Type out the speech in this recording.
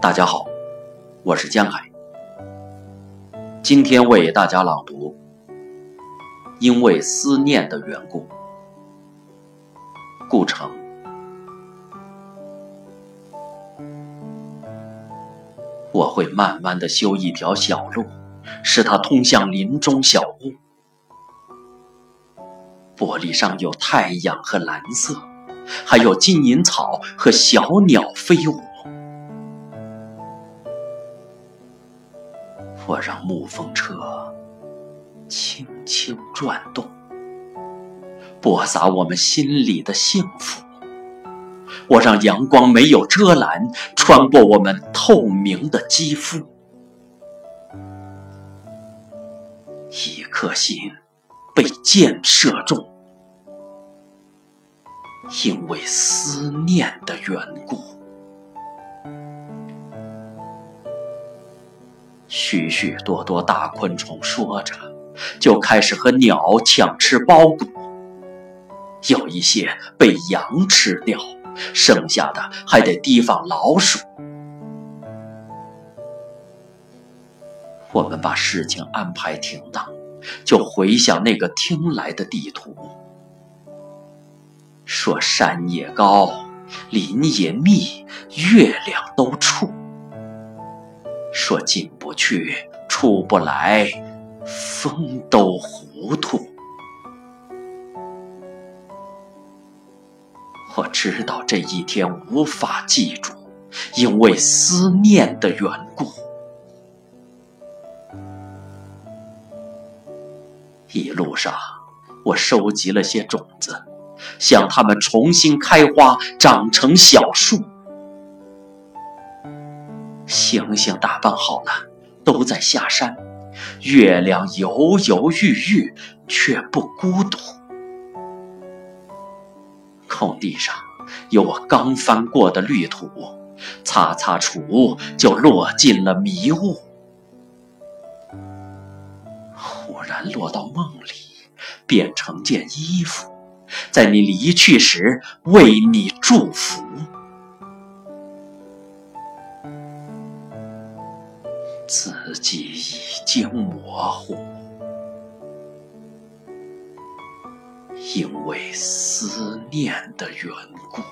大家好，我是江海。今天为大家朗读《因为思念的缘故》，顾城。我会慢慢的修一条小路，使它通向林中小屋。玻璃上有太阳和蓝色，还有金银草和小鸟飞舞。我让木风车轻轻转动，播撒我们心里的幸福。我让阳光没有遮拦，穿过我们透明的肌肤。一颗心被箭射中，因为思念的缘故。许许多多大昆虫说着，就开始和鸟抢吃苞谷。有一些被羊吃掉，剩下的还得提防老鼠。我们把事情安排停当，就回想那个听来的地图，说山也高，林也密，月亮都处。说进不去，出不来，风都糊涂。我知道这一天无法记住，因为思念的缘故。一路上，我收集了些种子，想它们重新开花，长成小树。星星打扮好了，都在下山。月亮犹犹豫豫，却不孤独。空地上有我刚翻过的绿土，擦擦除就落进了迷雾。突然落到梦里，变成件衣服，在你离去时为你祝福。自己已经模糊，因为思念的缘故。